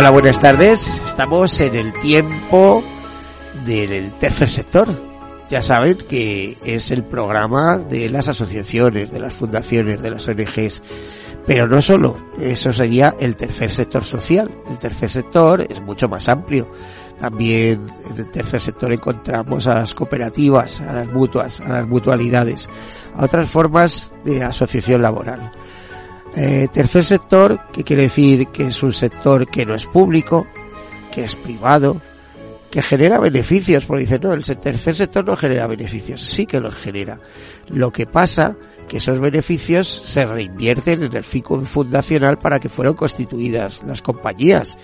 Hola, buenas tardes. Estamos en el tiempo del tercer sector. Ya saben que es el programa de las asociaciones, de las fundaciones, de las ONGs. Pero no solo, eso sería el tercer sector social. El tercer sector es mucho más amplio. También en el tercer sector encontramos a las cooperativas, a las mutuas, a las mutualidades, a otras formas de asociación laboral. Eh, tercer sector, que quiere decir que es un sector que no es público, que es privado, que genera beneficios, porque dicen, no, el tercer sector no genera beneficios, sí que los genera. Lo que pasa que esos beneficios se reinvierten en el fin fundacional para que fueron constituidas las compañías.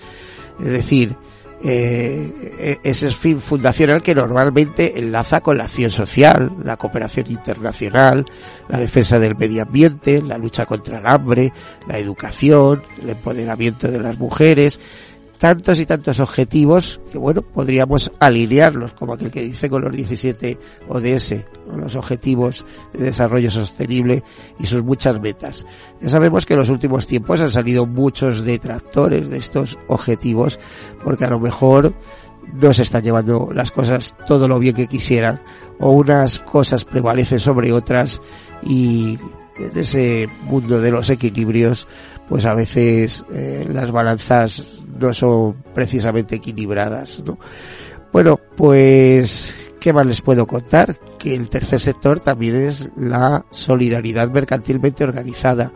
Es decir, eh, ese fin fundacional que normalmente enlaza con la acción social, la cooperación internacional, la defensa del medio ambiente, la lucha contra el hambre, la educación, el empoderamiento de las mujeres, tantos y tantos objetivos que, bueno, podríamos alinearlos, como aquel que dice con los 17 ODS, con los objetivos de desarrollo sostenible y sus muchas metas. Ya sabemos que en los últimos tiempos han salido muchos detractores de estos objetivos, porque a lo mejor no se están llevando las cosas todo lo bien que quisieran, o unas cosas prevalecen sobre otras y en ese mundo de los equilibrios, pues a veces eh, las balanzas no son precisamente equilibradas, ¿no? Bueno, pues, ¿qué más les puedo contar? Que el tercer sector también es la solidaridad mercantilmente organizada.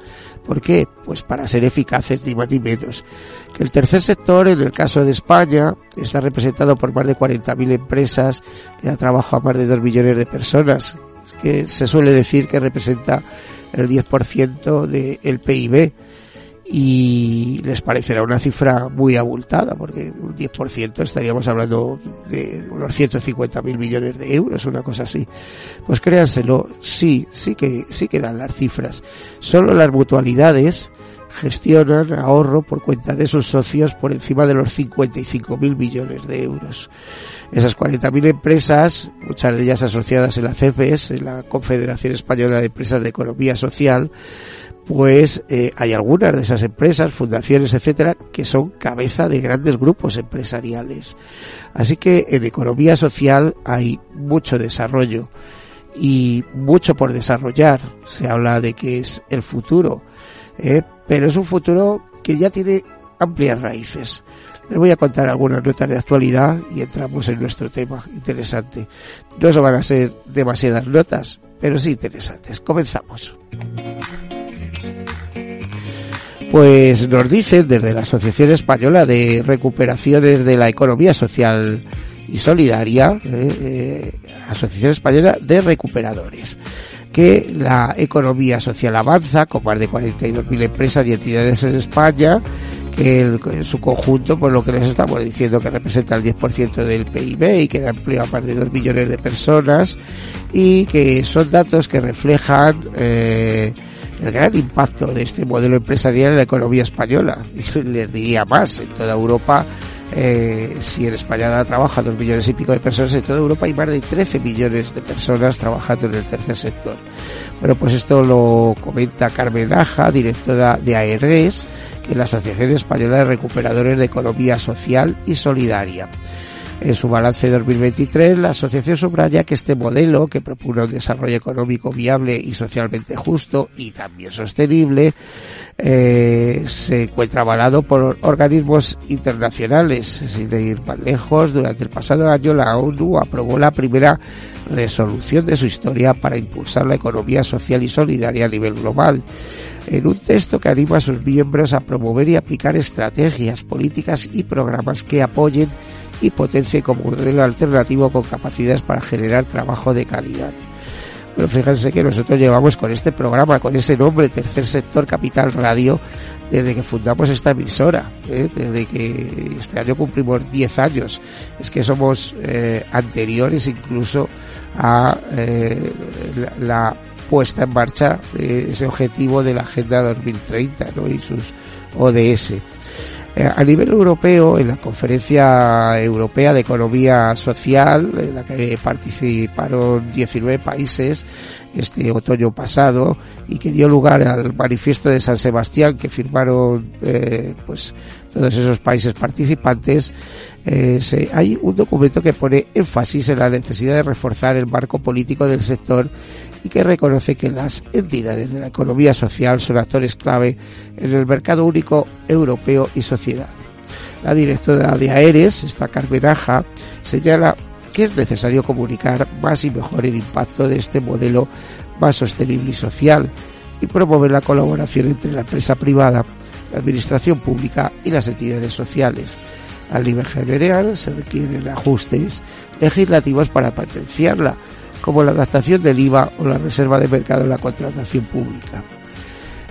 ¿Por qué? Pues para ser eficaces, ni más ni menos. Que el tercer sector, en el caso de España, está representado por más de 40.000 empresas que da trabajo a más de 2 millones de personas, que se suele decir que representa el 10% del PIB y les parecerá una cifra muy abultada porque un 10% estaríamos hablando de unos 150 mil millones de euros, una cosa así. Pues créanselo, sí, sí que, sí que dan las cifras. Solo las mutualidades gestionan ahorro por cuenta de sus socios por encima de los 55 mil millones de euros. Esas 40.000 empresas, muchas de ellas asociadas en la CEPES, en la Confederación Española de Empresas de Economía Social, pues eh, hay algunas de esas empresas, fundaciones, etcétera, que son cabeza de grandes grupos empresariales. Así que en economía social hay mucho desarrollo y mucho por desarrollar. Se habla de que es el futuro, ¿eh? pero es un futuro que ya tiene amplias raíces. Les voy a contar algunas notas de actualidad y entramos en nuestro tema interesante. No van a ser demasiadas notas, pero sí interesantes. Comenzamos. Pues nos dicen desde la Asociación Española de Recuperaciones de la Economía Social y Solidaria, eh, eh, Asociación Española de Recuperadores, que la economía social avanza con más de 42.000 empresas y entidades en España que en su conjunto, por lo que les estamos diciendo, que representa el 10% del PIB y que da empleo a más de 2 millones de personas y que son datos que reflejan eh, el gran impacto de este modelo empresarial en la economía española. Les diría más, en toda Europa eh, si en España trabaja dos millones y pico de personas, en toda Europa hay más de 13 millones de personas trabajando en el tercer sector. Bueno, pues esto lo comenta Carmen Aja, directora de AERES, que es la Asociación Española de Recuperadores de Economía Social y Solidaria. En su balance de 2023, la asociación subraya que este modelo, que propone un desarrollo económico viable y socialmente justo y también sostenible, eh, se encuentra avalado por organismos internacionales. Sin ir más lejos, durante el pasado año la ONU aprobó la primera resolución de su historia para impulsar la economía social y solidaria a nivel global, en un texto que anima a sus miembros a promover y aplicar estrategias, políticas y programas que apoyen y potencien como modelo alternativo con capacidades para generar trabajo de calidad. Pero fíjense que nosotros llevamos con este programa, con ese nombre, Tercer Sector Capital Radio, desde que fundamos esta emisora, ¿eh? desde que este año cumplimos 10 años. Es que somos eh, anteriores incluso a eh, la, puesta en marcha de ese objetivo de la Agenda 2030 ¿no? y sus ODS. Eh, a nivel europeo, en la Conferencia Europea de Economía Social, en la que participaron 19 países este otoño pasado y que dio lugar al manifiesto de San Sebastián que firmaron eh, pues todos esos países participantes, eh, hay un documento que pone énfasis en la necesidad de reforzar el marco político del sector y que reconoce que las entidades de la economía social son actores clave en el mercado único europeo y sociedad. La directora de AERES, esta Carmeraja, señala que es necesario comunicar más y mejor el impacto de este modelo más sostenible y social y promover la colaboración entre la empresa privada, la administración pública y las entidades sociales. Al nivel general se requieren ajustes legislativos para potenciarla, como la adaptación del IVA o la reserva de mercado en la contratación pública.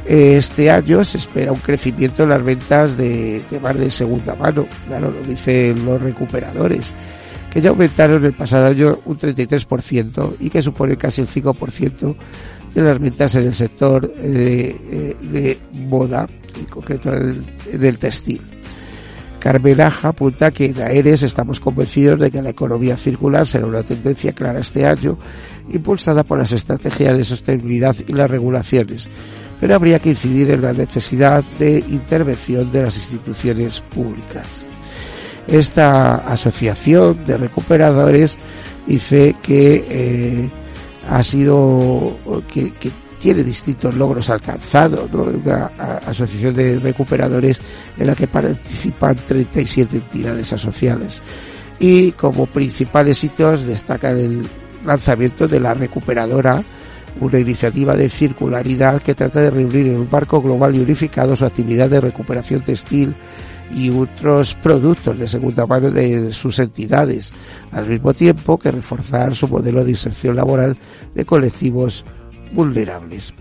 Este año se espera un crecimiento en las ventas de temas de segunda mano, claro, lo dicen los recuperadores, que ya aumentaron el pasado año un 33% y que supone casi el 5% de las ventas en el sector de, de moda, en concreto en el textil. Carmelaja apunta que en Aeres estamos convencidos de que la economía circular será una tendencia clara este año, impulsada por las estrategias de sostenibilidad y las regulaciones, pero habría que incidir en la necesidad de intervención de las instituciones públicas. Esta asociación de recuperadores dice que eh, ha sido que tiene distintos logros alcanzados, ¿no? una asociación de recuperadores en la que participan 37 entidades asociadas. Y como principales hitos destacan el lanzamiento de la recuperadora, una iniciativa de circularidad que trata de reunir en un marco global y unificado su actividad de recuperación textil y otros productos de segunda mano de sus entidades, al mismo tiempo que reforzar su modelo de inserción laboral de colectivos vulnerables.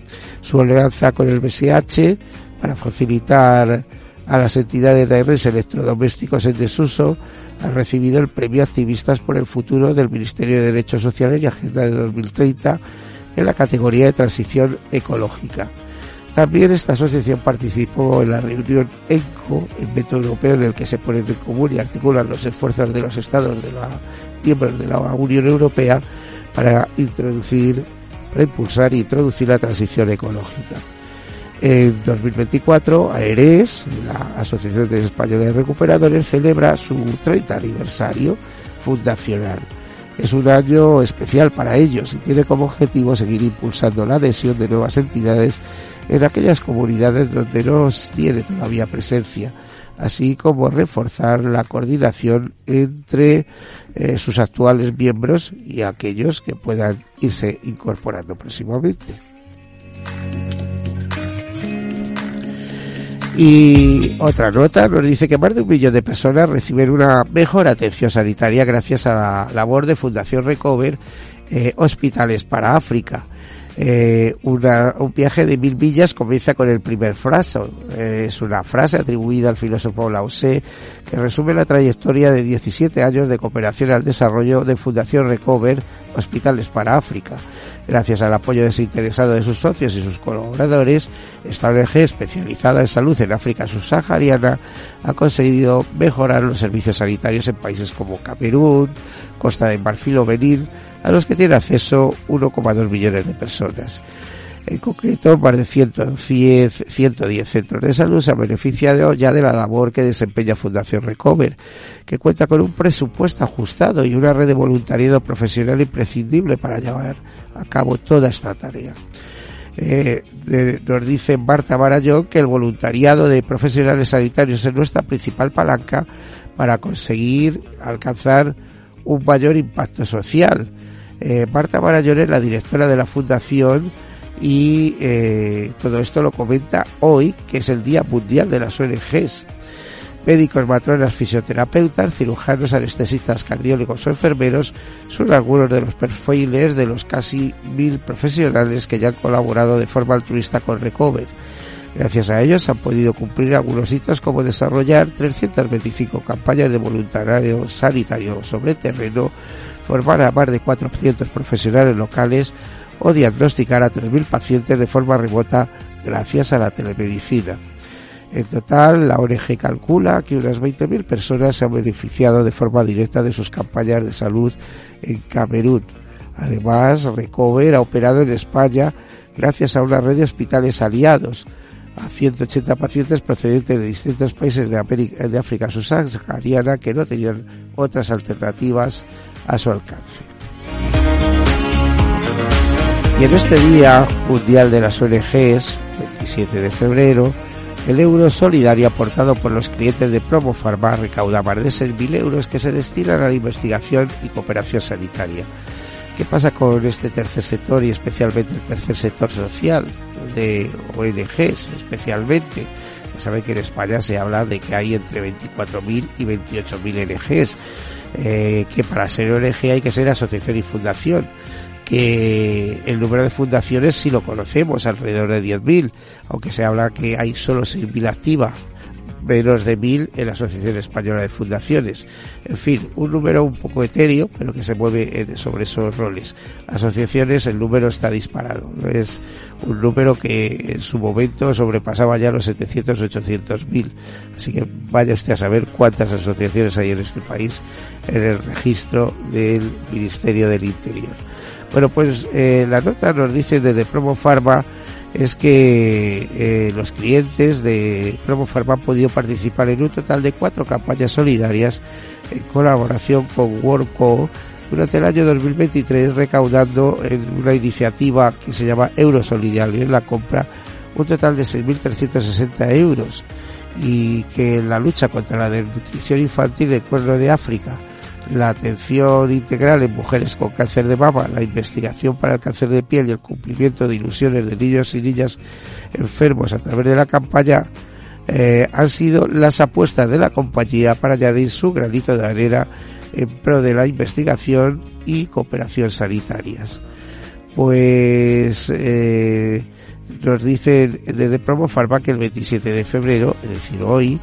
Su alianza con el BSH para facilitar a las entidades de redes electrodomésticos en desuso ha recibido el premio Activistas por el Futuro del Ministerio de Derechos Sociales y Agenda de 2030 en la categoría de transición ecológica. También esta asociación participó en la reunión ENCO, el método europeo en el que se ponen en común y articulan los esfuerzos de los Estados de la, miembros de la Unión Europea para introducir para impulsar e introducir la transición ecológica. En 2024, AERES, la Asociación de Españoles Recuperadores, celebra su 30 aniversario fundacional. Es un año especial para ellos y tiene como objetivo seguir impulsando la adhesión de nuevas entidades en aquellas comunidades donde no tiene todavía presencia así como reforzar la coordinación entre eh, sus actuales miembros y aquellos que puedan irse incorporando próximamente. Y otra nota nos dice que más de un millón de personas reciben una mejor atención sanitaria gracias a la labor de Fundación Recover eh, Hospitales para África eh, un viaje de mil millas comienza con el primer frase. Eh, es una frase atribuida al filósofo Lao Tse que resume la trayectoria de 17 años de cooperación al desarrollo de Fundación Recover Hospitales para África. Gracias al apoyo desinteresado de sus socios y sus colaboradores, esta ONG especializada en salud en África subsahariana ha conseguido mejorar los servicios sanitarios en países como Camerún, Costa de Marfil o a los que tiene acceso 1,2 millones de personas. En concreto, más de 110, 110 centros de salud se han beneficiado ya de la labor que desempeña Fundación Recover, que cuenta con un presupuesto ajustado y una red de voluntariado profesional imprescindible para llevar a cabo toda esta tarea. Eh, nos dice Marta Barayón que el voluntariado de profesionales sanitarios es nuestra principal palanca para conseguir alcanzar un mayor impacto social. Eh, Marta Barayón es la directora de la Fundación y eh, todo esto lo comenta hoy, que es el Día Mundial de las ONGs. Médicos, matronas, fisioterapeutas, cirujanos, anestesistas, cardiólogos o enfermeros son algunos de los perfiles de los casi mil profesionales que ya han colaborado de forma altruista con Recover. Gracias a ellos han podido cumplir algunos hitos como desarrollar 325 campañas de voluntariado sanitario sobre terreno, formar a más de 400 profesionales locales o diagnosticar a 3.000 pacientes de forma remota gracias a la telemedicina. En total, la ONG calcula que unas 20.000 personas se han beneficiado de forma directa de sus campañas de salud en Camerún. Además, Recover ha operado en España gracias a una red de hospitales aliados a 180 pacientes procedentes de distintos países de, América, de África subsahariana que no tenían otras alternativas a su alcance. Y en este Día Mundial de las ONGs, 27 de febrero, el euro solidario aportado por los clientes de Promo Pharma recauda más de 6.000 euros que se destinan a la investigación y cooperación sanitaria. ¿Qué pasa con este tercer sector y especialmente el tercer sector social de ONGs especialmente? Ya saben que en España se habla de que hay entre 24.000 y 28.000 ONGs, eh, que para ser ONG hay que ser asociación y fundación que el número de fundaciones sí lo conocemos, alrededor de 10.000, aunque se habla que hay solo 6.000 activas, menos de 1.000 en la Asociación Española de Fundaciones. En fin, un número un poco etéreo, pero que se mueve sobre esos roles. Asociaciones, el número está disparado. Es un número que en su momento sobrepasaba ya los 700, 800 mil. Así que vaya usted a saber cuántas asociaciones hay en este país en el registro del Ministerio del Interior. Bueno, pues eh, la nota nos dice desde Promo Pharma es que eh, los clientes de Promo Pharma han podido participar en un total de cuatro campañas solidarias en colaboración con WorkCo durante el año 2023 recaudando en una iniciativa que se llama Eurosolidario. En la compra un total de 6.360 euros y que la lucha contra la desnutrición infantil en cuerno de África la atención integral en mujeres con cáncer de mama, la investigación para el cáncer de piel y el cumplimiento de ilusiones de niños y niñas enfermos a través de la campaña eh, han sido las apuestas de la compañía para añadir su granito de arena en pro de la investigación y cooperación sanitarias. Pues eh, nos dicen desde Promo Pharma que el 27 de febrero, es decir, hoy,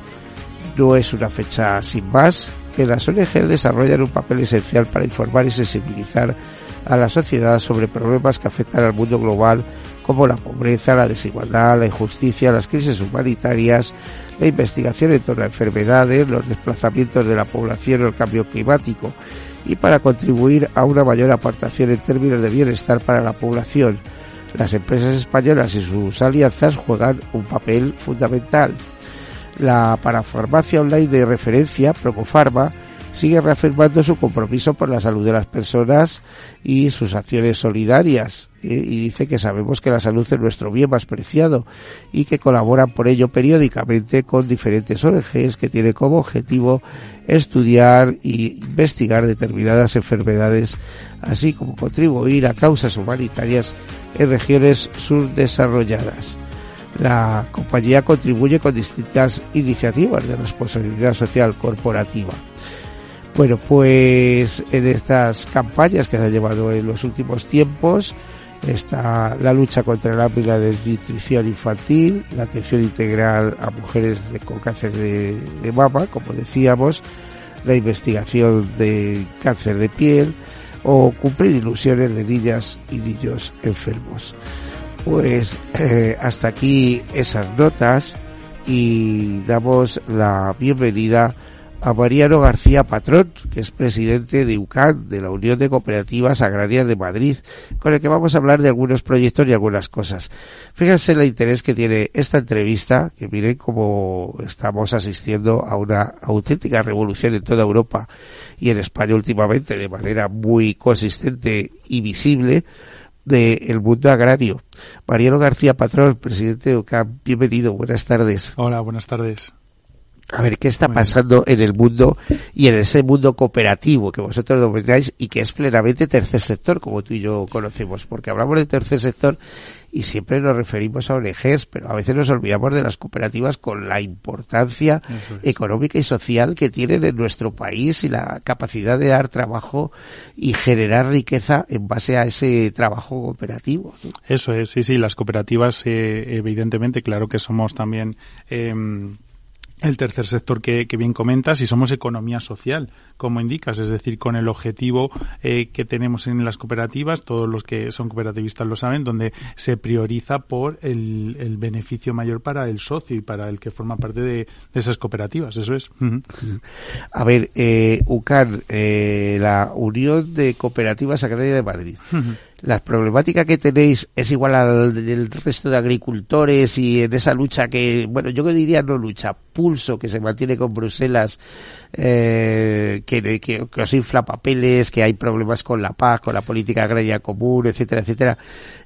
no es una fecha sin más, que las ONG desarrollan un papel esencial para informar y sensibilizar a la sociedad sobre problemas que afectan al mundo global como la pobreza, la desigualdad, la injusticia, las crisis humanitarias, la investigación en torno a enfermedades, los desplazamientos de la población o el cambio climático y para contribuir a una mayor aportación en términos de bienestar para la población. Las empresas españolas y sus alianzas juegan un papel fundamental. La parafarmacia online de referencia, Procofarma, sigue reafirmando su compromiso por la salud de las personas y sus acciones solidarias. Y dice que sabemos que la salud es nuestro bien más preciado y que colaboran por ello periódicamente con diferentes ONGs que tienen como objetivo estudiar e investigar determinadas enfermedades, así como contribuir a causas humanitarias en regiones subdesarrolladas. La compañía contribuye con distintas iniciativas de responsabilidad social corporativa. Bueno, pues en estas campañas que se han llevado en los últimos tiempos está la lucha contra el y la desnutrición infantil, la atención integral a mujeres con cáncer de, de mama, como decíamos, la investigación de cáncer de piel o cumplir ilusiones de niñas y niños enfermos. Pues eh, hasta aquí esas notas y damos la bienvenida a Mariano García Patrón, que es presidente de UCAN, de la Unión de Cooperativas Agrarias de Madrid, con el que vamos a hablar de algunos proyectos y algunas cosas. Fíjense el interés que tiene esta entrevista, que miren cómo estamos asistiendo a una auténtica revolución en toda Europa y en España últimamente de manera muy consistente y visible del mundo agrario. Mariano García Patrón, presidente de OCAM, bienvenido, buenas tardes. Hola, buenas tardes. A ver, ¿qué está pasando en el mundo y en ese mundo cooperativo que vosotros domináis y que es plenamente tercer sector, como tú y yo conocemos? Porque hablamos de tercer sector y siempre nos referimos a ONGs, pero a veces nos olvidamos de las cooperativas con la importancia económica y social que tienen en nuestro país y la capacidad de dar trabajo y generar riqueza en base a ese trabajo cooperativo. Eso es, sí, sí, las cooperativas, eh, evidentemente, claro que somos también eh, el tercer sector que, bien comentas y somos economía social, como indicas, es decir, con el objetivo eh, que tenemos en las cooperativas, todos los que son cooperativistas lo saben, donde se prioriza por el, beneficio mayor para el socio y para el que forma parte de, esas cooperativas, eso es. A ver, eh, UCAN, eh, la Unión de Cooperativas Agrarias de Madrid la problemática que tenéis es igual al del resto de agricultores y en esa lucha que, bueno, yo diría no lucha, pulso que se mantiene con Bruselas, eh, que, que, os infla papeles, que hay problemas con la paz, con la política agraria común, etcétera, etcétera.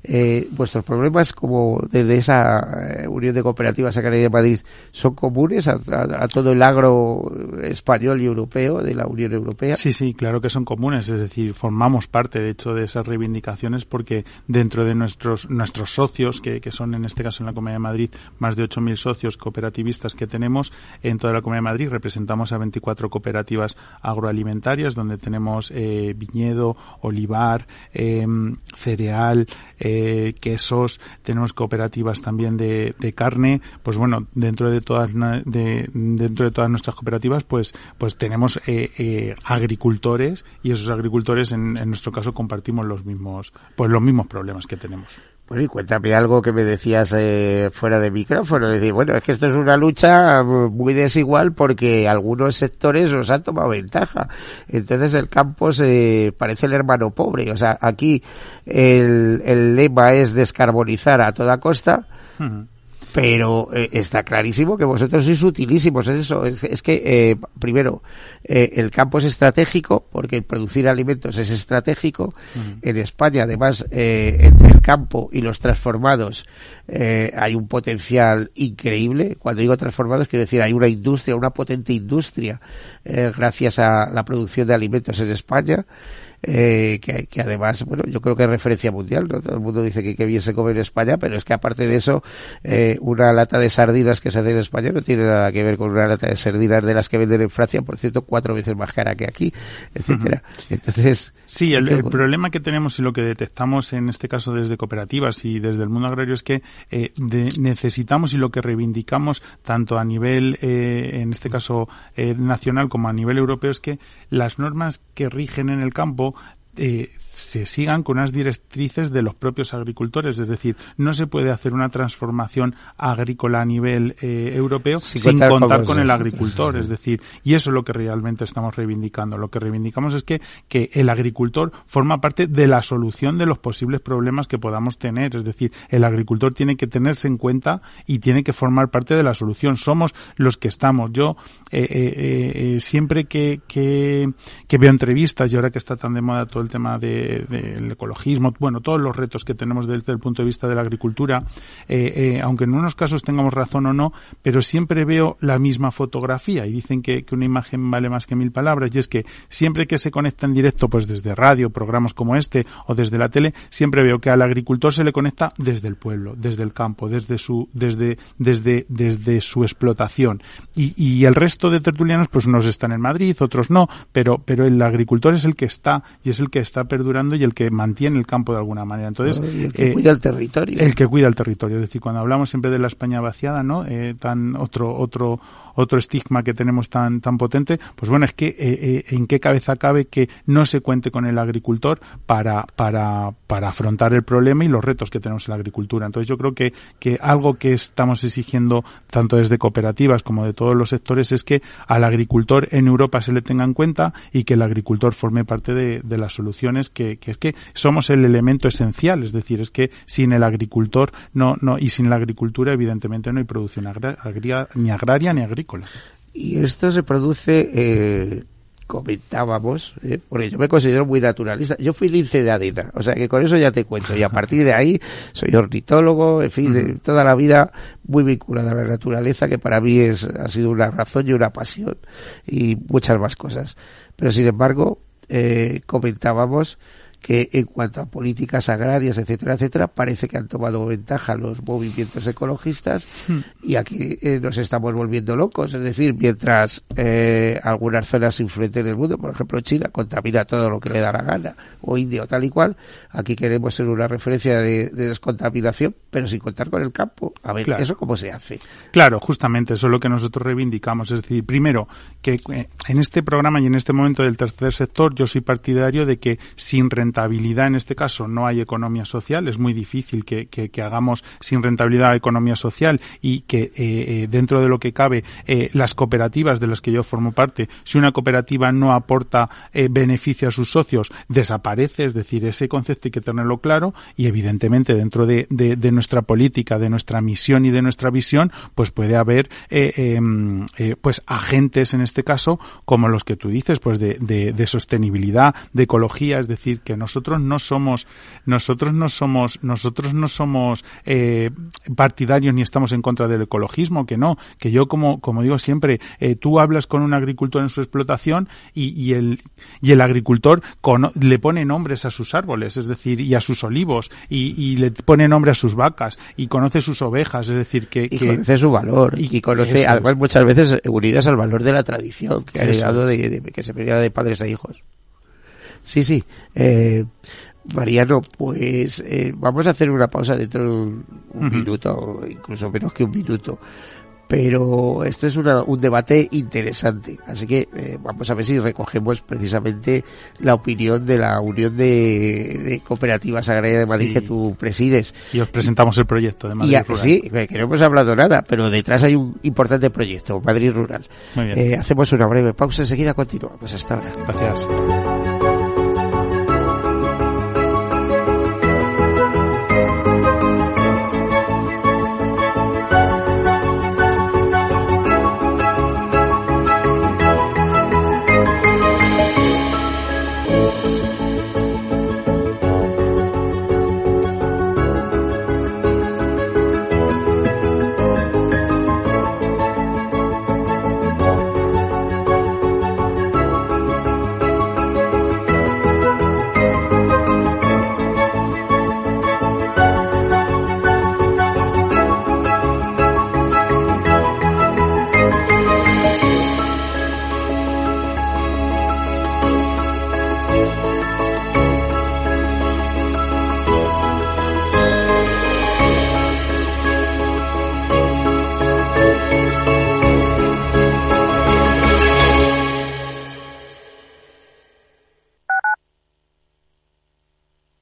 Eh, vuestros problemas como desde esa eh, Unión de Cooperativas Agrarias de Madrid son comunes a, a, todo el agro español y europeo de la Unión Europea. Sí, sí, claro que son comunes, es decir, formamos parte de hecho de esas reivindicaciones porque dentro de nuestros nuestros socios, que, que son en este caso en la Comunidad de Madrid más de 8.000 socios cooperativistas que tenemos en toda la Comunidad de Madrid, representamos a 24 cooperativas agroalimentarias donde tenemos eh, viñedo, olivar, em, cereal, eh, quesos, tenemos cooperativas también de, de, carne, pues bueno, dentro de todas de, dentro de todas nuestras cooperativas, pues pues tenemos eh, agricultores y esos agricultores en, en nuestro caso compartimos los mismos pues los mismos problemas que tenemos. Bueno, y cuéntame algo que me decías eh, fuera de micrófono. Decir, bueno, es que esto es una lucha muy desigual porque algunos sectores nos han tomado ventaja. Entonces el campo se parece el hermano pobre. O sea, aquí el, el lema es descarbonizar a toda costa pero eh, está clarísimo que vosotros sois utilísimos es eso es, que eh, primero eh, el campo es estratégico porque producir alimentos es estratégico. En España además entre el campo y los transformados hay un potencial increíble cuando digo transformados quiero decir hay una industria una potente industria gracias a la producción de alimentos en España eh, que, que, además, bueno, yo creo que es referencia mundial, ¿no? Todo el mundo dice que, qué bien se come en España, pero es que aparte de eso, eh, una lata de sardinas que se hace en España no tiene nada que ver con una lata de sardinas de las que venden en Francia, por cierto, cuatro veces más cara que aquí, etcétera. Entonces, sí, el, problema que tenemos y lo que detectamos en este caso desde cooperativas y desde el mundo agrario es que eh, necesitamos y lo que reivindicamos tanto a nivel, eh, en este caso eh, nacional como a nivel europeo es que las normas que rigen en el campo eh, se sigan con unas directrices de los propios agricultores. Es decir, no se puede hacer una transformación agrícola a nivel eh, europeo sin, contar, con, el agricultor. Es decir, y eso es lo que realmente estamos reivindicando. Lo que reivindicamos es que, que el agricultor forma parte de la solución de los posibles problemas que podamos tener. Es decir, el agricultor tiene que tenerse en cuenta y tiene que formar parte de la solución. Somos los que estamos. Yo eh, siempre que, que, que veo entrevistas y ahora que está tan de moda todo el tema del ecologismo, bueno, todos los retos que tenemos desde el punto de vista de la agricultura, eh, eh, aunque en unos casos tengamos razón o no, pero siempre veo la misma fotografía y dicen que, una imagen vale más que mil palabras y es que siempre que se conecta en directo, pues desde radio, programas como este o desde la tele, siempre veo que al agricultor se le conecta desde el pueblo, desde el campo, desde su, desde, desde, desde su explotación. Y, y el resto de tertulianos, pues unos están en Madrid, otros no, pero, pero el agricultor es el que está y es el que está perdurando y el que mantiene el campo de alguna manera. Entonces, el que eh, cuida el territorio. El que cuida el territorio. Es decir, cuando hablamos siempre de la España vaciada, ¿no? Eh, tan otro, otro, otro estigma que tenemos tan, tan potente, pues bueno, es que eh, eh, en qué cabeza cabe que no se cuente con el agricultor para, para, para afrontar el problema y los retos que tenemos en la agricultura. Entonces yo creo que, que algo que estamos exigiendo tanto desde cooperativas como de todos los sectores es que al agricultor en Europa se le tenga en cuenta y que el agricultor forme parte de, de las soluciones que, que es que somos el elemento esencial, es decir, es que sin el agricultor no, no, y sin la agricultura evidentemente no hay producción agraria, ni agraria ni agrícola. Y esto se produce eh, comentábamos, ¿eh? porque yo me considero muy naturalista. Yo fui lince de adena, o sea que con eso ya te cuento. Y a partir de ahí soy ornitólogo, en fin, toda la vida muy vinculada a la naturaleza, que para mí es, ha sido una razón y una pasión y muchas más cosas. Pero sin embargo, eh, comentábamos que en cuanto a políticas agrarias, etcétera, etcétera, parece que han tomado ventaja los movimientos ecologistas hmm. y aquí eh, nos estamos volviendo locos. Es decir, mientras eh, algunas zonas influentes en el mundo, por ejemplo China, contamina todo lo que le da la gana, o India o tal y cual, aquí queremos ser una referencia de, descontaminación, pero sin contar con el campo. A ver, ¿eso cómo se hace? Claro, justamente, eso es lo que nosotros reivindicamos. Es decir, primero, que eh, en este programa y en este momento del tercer sector, yo soy partidario de que sin rentabilidad, en este caso, no hay economía social. Es muy difícil que, hagamos sin rentabilidad economía social y que eh, eh, dentro de lo que cabe eh, las cooperativas de las que yo formo parte, si una cooperativa no aporta beneficio a sus socios, desaparece. Es decir, ese concepto hay que tenerlo claro y evidentemente dentro de, nuestra política, de nuestra misión y de nuestra visión, pues puede haber em, pues agentes en este caso como los que tú dices, pues de, de sostenibilidad, de ecología, es decir, que nosotros no somos, nosotros no somos, nosotros no somos eh, partidarios ni estamos en contra del ecologismo, que no, que yo como, como digo siempre, eh, tú hablas con un agricultor en su explotación y, y el, y el agricultor le pone nombres a sus árboles, es decir, y a sus olivos, y, y le pone nombre a sus vacas, y conoce sus ovejas, es decir, que... Y conoce su valor, y, conoce, además muchas veces unidas al valor de la tradición que ha llegado de, que se pedía de padres a hijos. Sí, sí. Eh, Mariano, pues eh, vamos a hacer una pausa dentro de un, minuto, incluso menos que un minuto. Pero esto es un debate interesante, así que eh, vamos a ver si recogemos precisamente la opinión de la Unión de, Cooperativas Agrarias de Madrid que tú presides. Y os presentamos el proyecto de Madrid Rural. Sí, que no hemos hablado nada, pero detrás hay un importante proyecto, Madrid Rural. Eh, hacemos una breve pausa, enseguida continuamos. Hasta ahora. Gracias.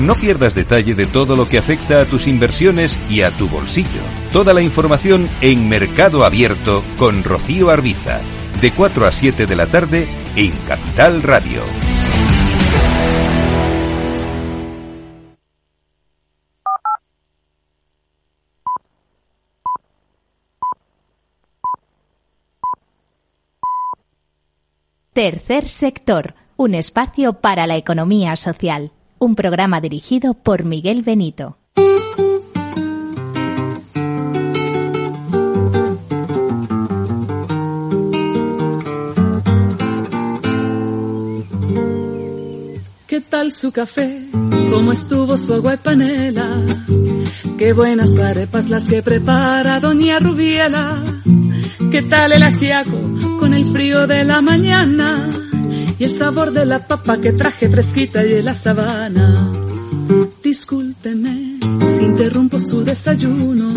No pierdas detalle de todo lo que afecta a tus inversiones y a tu bolsillo. Toda la información en Mercado Abierto con Rocío Arbiza, de 4 a 7 de la tarde en Capital Radio. Tercer sector, un espacio para la economía social. Un programa dirigido por Miguel Benito. ¿Qué tal su café? ¿Cómo estuvo su agua y panela? Qué buenas arepas las que prepara doña Rubiela. ¿Qué tal el ajiaco con el frío de la mañana? Y el sabor de la papa que traje fresquita y de la sabana. Discúlpeme si interrumpo su desayuno.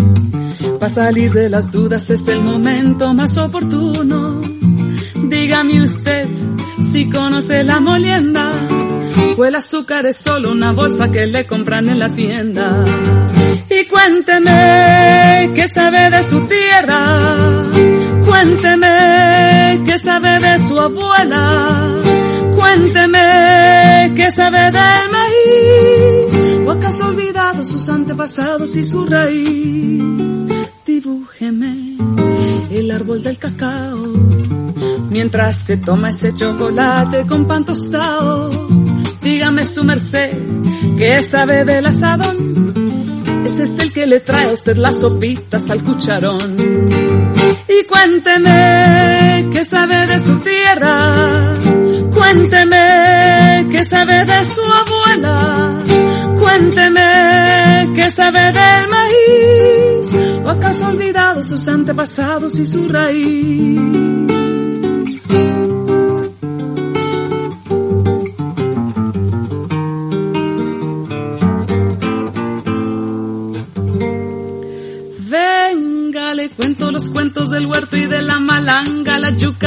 Para salir de las dudas es el momento más oportuno. Dígame usted si conoce la molienda o el azúcar es solo una bolsa que le compran en la tienda. Y cuénteme qué sabe de su tierra, cuénteme qué sabe de su abuela, cuénteme qué sabe del maíz, o acaso olvidado sus antepasados y su raíz. Dibújeme el árbol del cacao, mientras se toma ese chocolate con pan tostado Dígame su merced, ¿qué sabe del asadón? Ese es el que le trae usted las sopitas al cucharón. Y cuénteme, ¿qué sabe de su tierra? Cuénteme, ¿qué sabe de su abuela? Cuénteme, ¿qué sabe del maíz? ¿O acaso ha olvidado sus antepasados y su raíz? Cuento los cuentos del huerto y de la malanga, la yuca,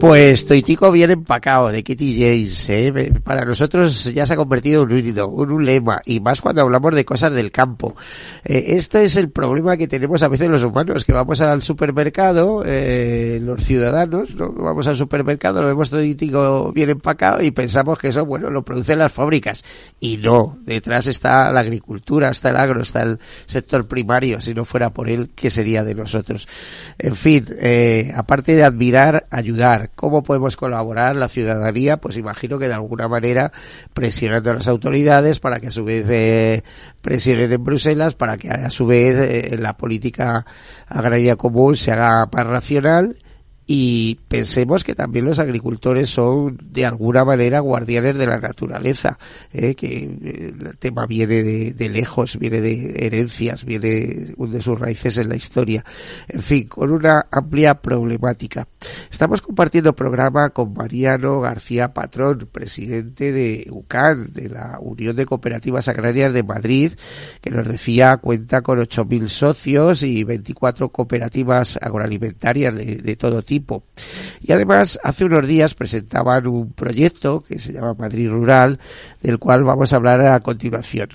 Pues Toitico bien empacado de Kitty James, ¿eh? para nosotros ya se ha convertido en un híbrido, un, lema, y más cuando hablamos de cosas del campo. Eh, esto es el problema que tenemos a veces los humanos, que vamos al supermercado, eh, los ciudadanos, ¿no? vamos al supermercado, lo vemos Toitico bien empacado y pensamos que eso, bueno, lo producen las fábricas. Y no, detrás está la agricultura, está el agro, está el sector primario, si no fuera por él, ¿qué sería de nosotros? En fin, eh, aparte de admirar, ayudar ¿Cómo podemos colaborar la ciudadanía? Pues imagino que de alguna manera presionando a las autoridades para que a su vez eh, presionen en Bruselas, para que a su vez eh, la política agraria común se haga más racional y pensemos que también los agricultores son de alguna manera guardianes de la naturaleza, ¿eh? que eh, el tema viene de, lejos, viene de herencias, viene de sus raíces en la historia, en fin, con una amplia problemática. Estamos compartiendo programa con Mariano García Patrón, presidente de UCAN, de la Unión de Cooperativas Agrarias de Madrid, que nos decía cuenta con 8.000 socios y 24 cooperativas agroalimentarias de, de todo tipo y además, hace unos días presentaban un proyecto que se llama Madrid Rural, del cual vamos a hablar a continuación.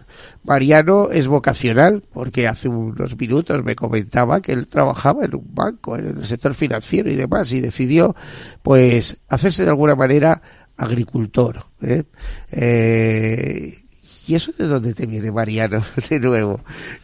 Mariano es vocacional, porque hace unos minutos me comentaba que él trabajaba en un banco, en el sector financiero y demás, y decidió, pues, hacerse de alguna manera agricultor. ¿eh? Eh, ¿Y eso de dónde te viene, Mariano, de nuevo?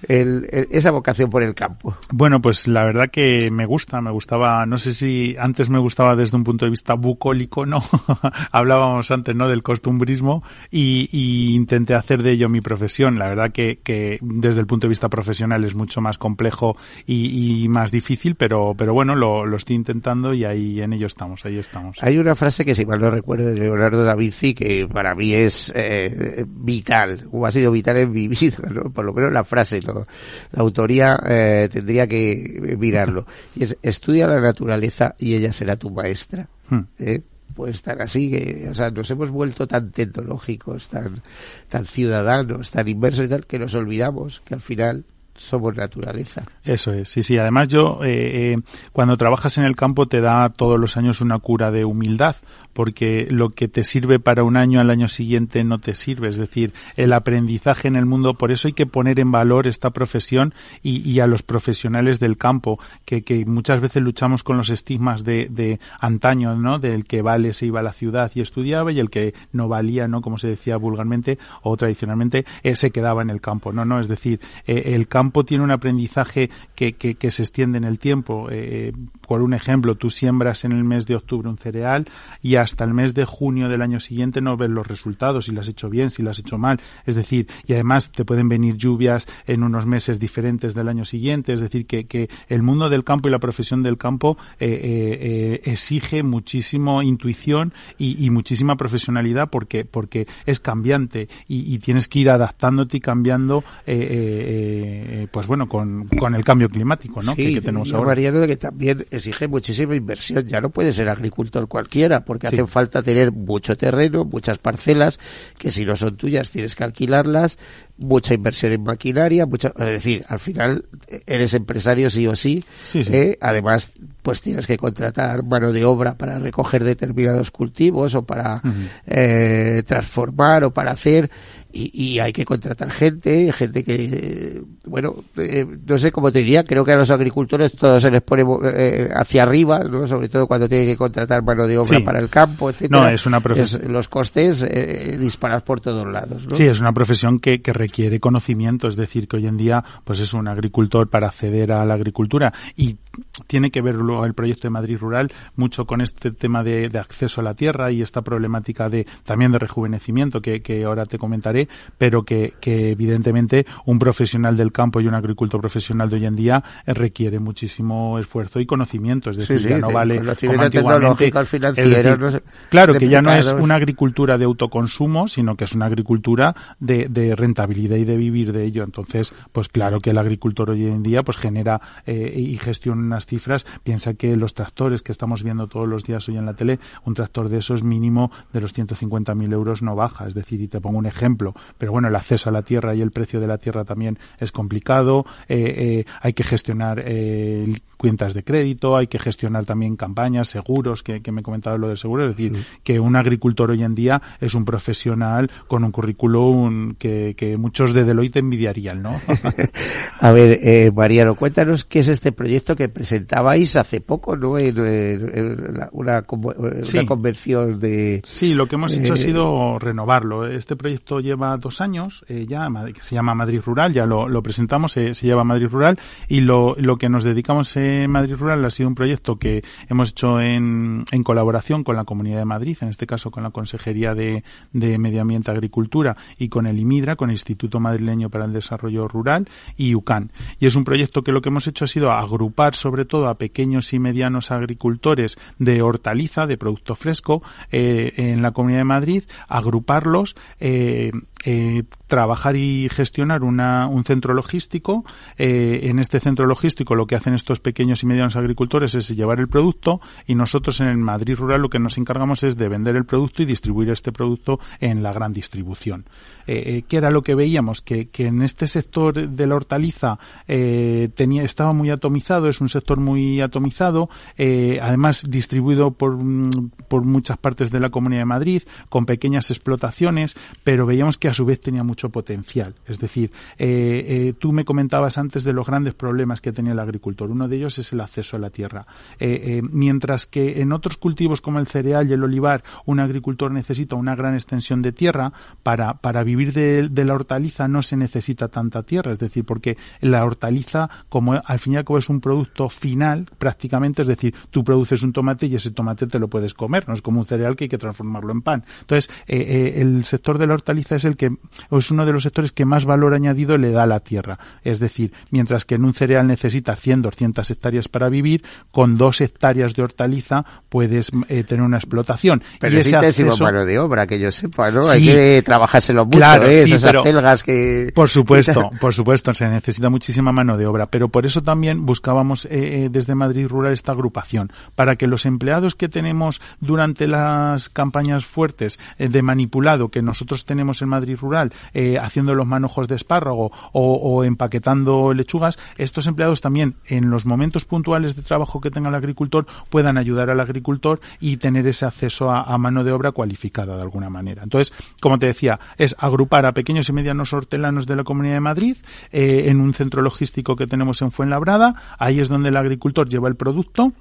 esa vocación por el campo. Bueno, pues la verdad que me gusta, me gustaba, no sé si antes me gustaba desde un punto de vista bucólico, no, hablábamos antes, ¿no? Del costumbrismo y, intenté hacer de ello mi profesión. La verdad que, que desde el punto de vista profesional es mucho más complejo y, más difícil, pero, pero bueno, lo, lo, estoy intentando y ahí en ello estamos, ahí estamos. Hay una frase que si mal no recuerdo de Leonardo da Vinci que para mí es eh, vital vital, o ha sido vital en mi vida, ¿no? Por lo menos la frase, ¿no? La autoría eh, tendría que mirarlo. Y es, estudia la naturaleza y ella será tu maestra. Hmm. ¿eh? Puede estar así, que, o sea, nos hemos vuelto tan tecnológicos, tan, tan ciudadanos, tan inversos y tal, que nos olvidamos que al final somos naturaleza. Eso es, sí, sí. Además yo, eh, eh, cuando trabajas en el campo te da todos los años una cura de humildad, porque lo que te sirve para un año al año siguiente no te sirve. Es decir, el aprendizaje en el mundo, por eso hay que poner en valor esta profesión y, y a los profesionales del campo, que, que, muchas veces luchamos con los estigmas de, de antaño, ¿no? Del que vale se iba a la ciudad y estudiaba y el que no valía, ¿no? Como se decía vulgarmente o tradicionalmente, eh, se quedaba en el campo. No, no, es decir, eh, el campo campo tiene un aprendizaje que, que, se extiende en el tiempo. Eh, por un ejemplo, tú siembras en el mes de octubre un cereal y hasta el mes de junio del año siguiente no ves los resultados, si lo has hecho bien, si lo has hecho mal. Es decir, y además te pueden venir lluvias en unos meses diferentes del año siguiente. Es decir, que, que el mundo del campo y la profesión del campo eh, eh, exige muchísimo intuición y, y, muchísima profesionalidad porque, porque es cambiante y, tienes que ir adaptándote y cambiando eh, pues bueno, con, con, el cambio climático, ¿no? Sí, que, que, tenemos ahora. Mariano, que también exige muchísima inversión. Ya no puede ser agricultor cualquiera, porque sí. hace falta tener mucho terreno, muchas parcelas, que si no son tuyas tienes que alquilarlas, mucha inversión en maquinaria, mucha, es decir, al final eres empresario sí o sí. sí, sí. Eh, además, pues tienes que contratar mano de obra para recoger determinados cultivos o para uh -huh. eh, transformar o para hacer y, y, hay que contratar gente, gente que, bueno, eh, no sé cómo te diría, creo que a los agricultores todo se les pone eh, hacia arriba, ¿no? sobre todo cuando tienen que contratar mano de obra sí. para el campo, etcétera. No, es una profesión. los costes eh, disparas por todos lados. ¿no? Sí, es una profesión que, que, requiere conocimiento, es decir, que hoy en día, pues es un agricultor para acceder a la agricultura y tiene que ver luego el proyecto de Madrid Rural mucho con este tema de, de acceso a la tierra y esta problemática de también de rejuvenecimiento que, que ahora te comentaré, pero que, que, evidentemente un profesional del campo y un agricultor profesional de hoy en día requiere muchísimo esfuerzo y conocimiento, es decir, sí, sí, ya no vale como antiguamente. Decir, no sé, claro que ya no es una agricultura de autoconsumo, sino que es una agricultura de, de, rentabilidad y de vivir de ello. Entonces, pues claro que el agricultor hoy en día pues genera eh, y gestiona unas cifras. Piensa que los tractores que estamos viendo todos los días hoy en la tele, un tractor de esos mínimo de los 150.000 euros no baja. Es decir, y te pongo un ejemplo, pero bueno, el acceso a la tierra y el precio de la tierra también es complicado. Eh, eh, hay que gestionar eh, cuentas de crédito, hay que gestionar también campañas, seguros, que, que me he comentado lo del seguro. Es decir, sí. que un agricultor hoy en día es un profesional con un currículum que, que muchos de Deloitte envidiarían, ¿no? a ver, Mariano, cuéntanos qué es este proyecto que presentabais hace poco, ¿no? En, en, en una, una, sí. convención de... Sí, lo que hemos hecho ha sido renovarlo. Este proyecto lleva dos años eh, ya, que se llama Madrid Rural, ya lo, lo presentamos, se, se, lleva Madrid Rural y lo, lo que nos dedicamos en Madrid Rural ha sido un proyecto que hemos hecho en, en colaboración con la Comunidad de Madrid, en este caso con la Consejería de, de Medio Ambiente, Agricultura y con el IMIDRA, con el Instituto Madrileño para el Desarrollo Rural y UCAN. Y es un proyecto que lo que hemos hecho ha sido agrupar sobre todo a pequeños y medianos agricultores de hortaliza, de producto fresco, eh, en la Comunidad de Madrid, agruparlos, eh, eh, trabajar y gestionar una, un centro logístico. Eh, en este centro logístico lo que hacen estos pequeños y medianos agricultores es llevar el producto y nosotros en el Madrid Rural lo que nos encargamos es de vender el producto y distribuir este producto en la gran distribución. Eh, ¿Qué era lo que veíamos? Que, que, en este sector de la hortaliza tenía, estaba muy atomizado, es un sector muy atomizado, además distribuido por, por muchas partes de la Comunidad de Madrid, con pequeñas explotaciones, pero veíamos que a su vez tenía mucho potencial. Es decir, eh, eh, tú me comentabas antes de los grandes problemas que tenía el agricultor. Uno de ellos es el acceso a la tierra. Eh, mientras que en otros cultivos como el cereal y el olivar, un agricultor necesita una gran extensión de tierra, para, para vivir de, de, la hortaliza no se necesita tanta tierra. Es decir, porque la hortaliza, como al fin y al cabo es un producto final, prácticamente, es decir, tú produces un tomate y ese tomate te lo puedes comer. No es como un cereal que hay que transformarlo en pan. Entonces, el sector de la hortaliza es el que es uno de los sectores que más valor añadido le da a la tierra. Es decir, mientras que en un cereal necesitas 100, 200 hectáreas para vivir, con dos hectáreas de hortaliza puedes eh, tener una explotación. Pero y es ese intensivo acceso- mano de obra, que yo sepa, ¿no? Sí. Hay que trabajárselo mucho, Claro, ¿eh? sí, Esas acelgas que... Por supuesto, por supuesto, se necesita muchísima mano de obra, pero por eso también buscábamos eh, eh, desde Madrid Rural esta agrupación, para que los empleados que tenemos durante las campañas fuertes de manipulado que nosotros tenemos en Madrid Rural, eh, haciendo los manojos de espárrago o, empaquetando lechugas, estos empleados también en los momentos puntuales de trabajo que tenga el agricultor puedan ayudar al agricultor y tener ese acceso a, a mano de obra cualificada de alguna manera. Entonces, como te decía, es agrupar a pequeños y medianos hortelanos de la Comunidad de Madrid eh, en un centro logístico que tenemos en Fuenlabrada. Ahí es donde el agricultor lleva el producto.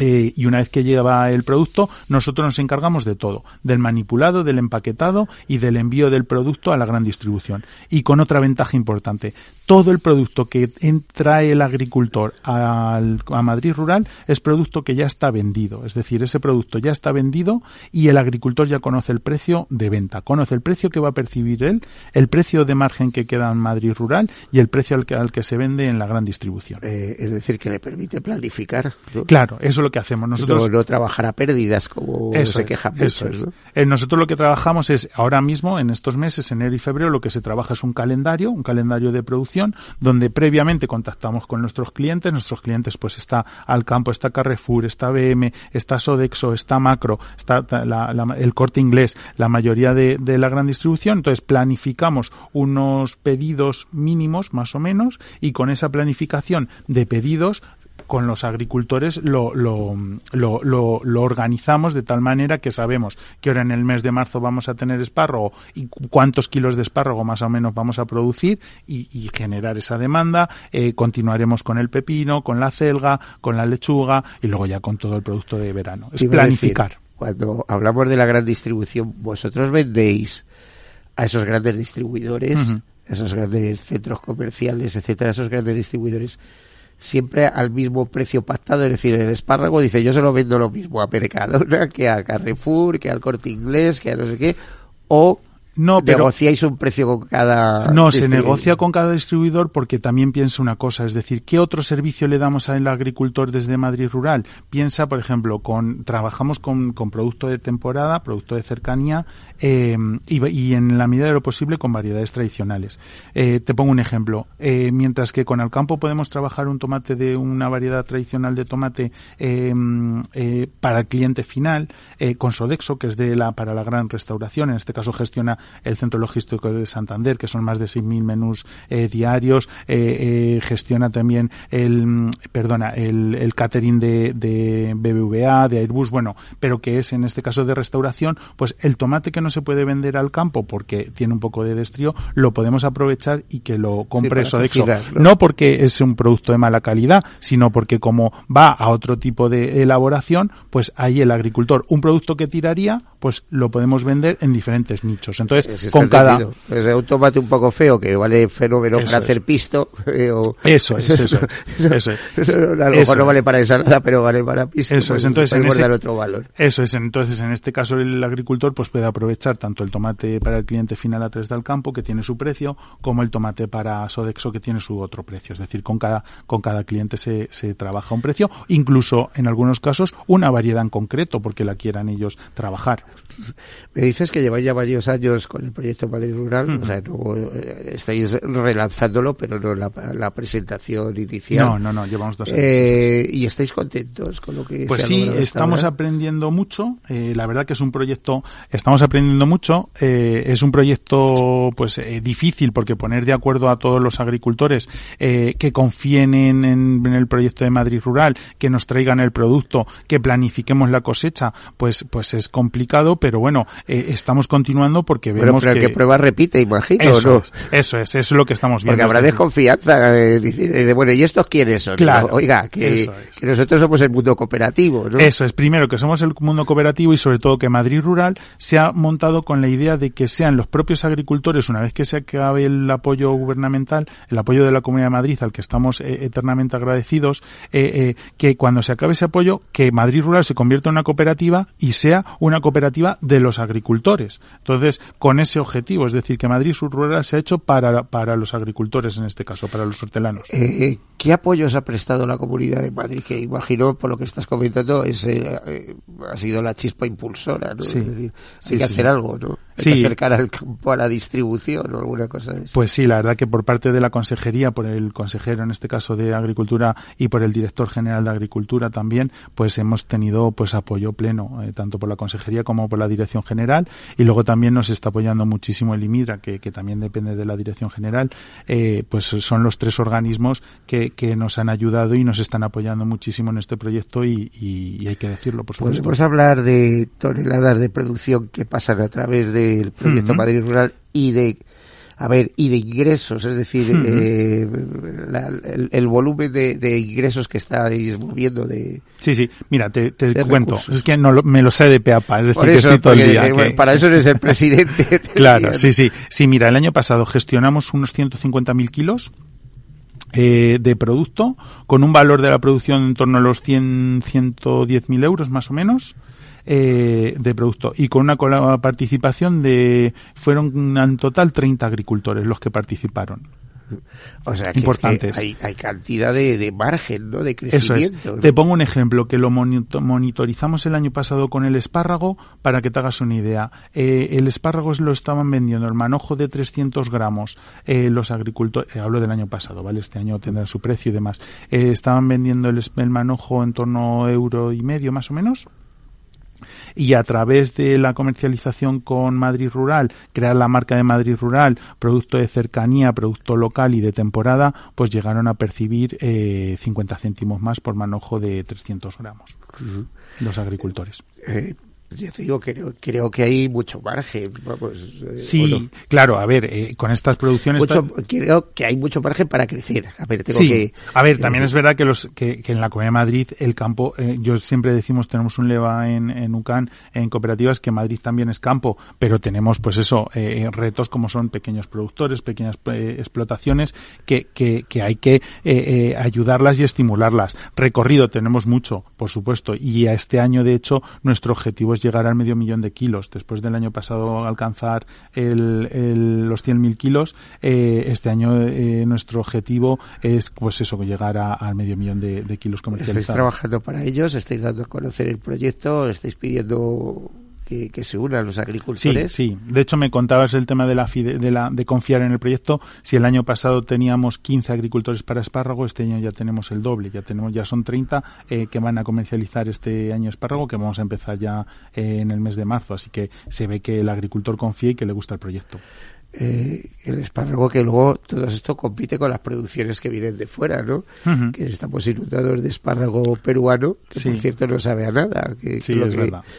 Eh, y una vez que lleva el producto, nosotros nos encargamos de todo, del manipulado, del empaquetado y del envío del producto a la gran distribución. Y con otra ventaja importante, todo el producto que trae el agricultor al- a Madrid Rural es producto que ya está vendido. Es decir, ese producto ya está vendido y el agricultor ya conoce el precio de venta, conoce el precio que va a percibir él, el precio de margen que queda en Madrid Rural y el precio al que, al que se vende en la gran distribución. Eh, es decir, que le permite planificar. ¿no? Claro, eso es lo que hacemos. Nosotros no, no trabajar a pérdidas como Eso se quejan eso muchos, es. ¿no? Eh, nosotros lo que trabajamos es, ahora mismo, en estos meses, enero y febrero, lo que se trabaja es un calendario, un calendario de producción, donde previamente contactamos con nuestros clientes. Nuestros clientes, pues está al campo, está Carrefour, está BM, está Sodexo, está Macro, está la- la- el corte inglés, la mayoría de, de la gran distribución. Entonces planificamos unos pedidos mínimos, más o menos, y con esa planificación de pedidos con los agricultores lo, lo, lo, lo, lo organizamos de tal manera que sabemos que ahora en el mes de marzo vamos a tener espárrago y cu- cuántos kilos de espárrago más o menos vamos a producir y, y generar esa demanda. Eh, continuaremos con el pepino, con la celga, con la lechuga y luego ya con todo el producto de verano. Es decir, planificar. cuando hablamos de la gran distribución, vosotros vendéis a esos grandes distribuidores, a esos grandes centros comerciales, etcétera, esos grandes distribuidores, siempre al mismo precio pactado, es decir, el espárrago dice yo se lo vendo lo mismo a Mercadona que a Carrefour, que al Corte Inglés, que a no sé qué, o No, pero- negociáis un precio con cada No, se negocia con cada distribuidor porque también piensa una cosa, es decir, ¿qué otro servicio le damos al agricultor desde Madrid Rural? Piensa, por ejemplo, con trabajamos con, con producto de temporada, producto de cercanía eh, y, y en la medida de lo posible con variedades tradicionales. Eh, te pongo un ejemplo. Eh, mientras que con Alcampo podemos trabajar un tomate de una variedad tradicional de tomate eh, eh, para el cliente final, eh, con Sodexo, que es de la para la gran restauración, en este caso gestiona el Centro Logístico de Santander, que son más de 6.000 menús diarios, gestiona también el, perdona, el, el catering de, de BBVA, de Airbus, bueno, pero que es en este caso de restauración, pues el tomate que no se puede vender al campo porque tiene un poco de destrío, lo podemos aprovechar y que lo compre para Sodexo. ¿no? Porque es un producto de mala calidad, sino porque como va a otro tipo de elaboración, pues ahí el agricultor, un producto que tiraría, pues lo podemos vender en diferentes nichos. Entonces, está con cada... entendido. Es un tomate un poco feo que vale fenómeno Eso para es. hacer pisto. eh, o- Eso es, eso es, eso es. Eso a lo mejor Eso no es. vale para ensalada, pero vale para pisto. Eso pues es, entonces en ese, otro valor. Eso es, entonces en este caso el agricultor pues puede aprovechar tanto el tomate para el cliente final a 3 del campo que tiene su precio, como el tomate para Sodexo que tiene su otro precio. Es decir, con cada, con cada cliente se, se trabaja un precio, incluso en algunos casos una variedad en concreto porque la quieran ellos trabajar. Me dices que lleváis ya varios años con el proyecto Madrid Rural, o sea, no, eh, estáis relanzándolo, pero no la, la presentación inicial. No, no, no, llevamos dos años. Eh, y estáis contentos con lo que Pues se ha sí, estamos aprendiendo mucho. eh, la verdad que es un proyecto, estamos aprendiendo mucho. eh, es un proyecto, pues, eh, difícil porque poner de acuerdo a todos los agricultores eh, que confíen en, en- en el proyecto de Madrid Rural, que nos traigan el producto, que planifiquemos la cosecha, pues, pues es complicado. Pero bueno, eh, estamos continuando porque vemos pero que, que prueba repite, imagino, eso ¿no? es, eso es, eso es lo que estamos viendo. Porque habrá desconfianza. eh, de, bueno, ¿y estos quiénes son? Claro, Oiga, que, eso es. que nosotros somos el mundo cooperativo, ¿no? Eso es, primero que somos el mundo cooperativo y sobre todo que Madrid Rural se ha montado con la idea de que sean los propios agricultores, una vez que se acabe el apoyo gubernamental, el apoyo de la Comunidad de Madrid, al que estamos eh, eternamente agradecidos, eh, eh, que cuando se acabe ese apoyo, que Madrid Rural se convierta en una cooperativa y sea una cooperativa de los agricultores. Entonces, con ese objetivo, es decir, que Madrid Rural se ha hecho para, para los agricultores en este caso, para los hortelanos. ¿Qué apoyos ha prestado la Comunidad de Madrid? Que imagino, por lo que estás comentando, es, ha sido la chispa impulsora, ¿no? Sí. Es decir, Sí, hay que sí. Hacer algo, ¿no? Sí. que acercar al campo a la distribución o alguna cosa de eso. Pues sí, la verdad que por parte de la consejería, por el consejero en este caso de Agricultura y por el director general de Agricultura también, pues hemos tenido pues apoyo pleno, eh, tanto por la consejería como por la dirección general y luego también nos está apoyando muchísimo el IMIDRA, que, que también depende de la dirección general, eh, pues son los tres organismos que, que nos han ayudado y nos están apoyando muchísimo en este proyecto y, y- y hay que decirlo, por supuesto. Podemos hablar de toneladas de producción que pasan a través del proyecto. Madrid Rural y de a ver, y de ingresos, es decir, eh, la- el, el volumen de, de ingresos que estáis moviendo de... Sí, sí, mira, te, cuento, recursos. es que no lo- me lo sé de pe a pa, es decir, Por que eso, estoy todo el día. eh, que- para eso eres el presidente. te Claro, sí, sí. Sí, mira, el año pasado gestionamos unos 150.000 kilos eh, de producto con un valor de la producción en torno a los 100, 110.000 euros más o menos eh, de producto y con una participación de fueron en total 30 agricultores los que participaron. O sea, que, es que Importantes. hay, hay cantidad de, de margen, ¿no? De Eso es. crecimiento. Te pongo un ejemplo que lo monito- monitorizamos el año pasado con el espárrago para que te hagas una idea. Eh, el espárrago lo estaban vendiendo, el manojo de 300 gramos, eh, los agricultores, eh, hablo del año pasado, ¿vale? Este año tendrá su precio y demás. Eh, estaban vendiendo el, el manojo en torno a euro y medio más o menos y a través de la comercialización con Madrid Rural, crear la marca de Madrid Rural, producto de cercanía, producto local y de temporada, pues llegaron a percibir eh, 50 céntimos más por manojo de 300 gramos los agricultores. Eh, ya te digo, creo, creo que hay mucho margen. Vamos, eh, ¿o Sí, no? claro, a ver, eh, con estas producciones... Mucho, creo que hay mucho margen para crecer. A ver, tengo sí, que... a ver, que también es verdad que los que, que en la Comunidad de Madrid el campo, eh, yo siempre decimos tenemos un leva en, en UCAN, en cooperativas, que Madrid también es campo, pero tenemos pues eso, eh, retos como son pequeños productores, pequeñas eh, explotaciones, que, que, que hay que eh, eh, ayudarlas y estimularlas. Recorrido tenemos mucho, por supuesto, y a este año, de hecho, nuestro objetivo es llegar al medio millón de kilos. Después del año pasado alcanzar el, el- los 100.000 kilos, eh, este año eh, nuestro objetivo es, pues eso, llegar a- al medio millón de, de kilos Estáis comercializados. trabajando para ellos, estáis dando a conocer el proyecto, estáis pidiendo que, que se unan los Sí, agricultores. sí. De hecho, me contabas el tema de la, fide- de la de confiar en el proyecto. Si el año pasado teníamos 15 agricultores para espárrago, este año ya tenemos el doble. Ya tenemos ya son 30 eh, que van a comercializar este año espárrago, que vamos a empezar ya eh, en el mes de marzo. Así que se ve que el agricultor confía y que le gusta el proyecto. Eh, el espárrago que luego todo esto compite con las producciones que vienen de fuera, ¿no? Que estamos inundados de espárrago peruano, que Sí. por cierto no sabe a nada. Que, Sí, que lo es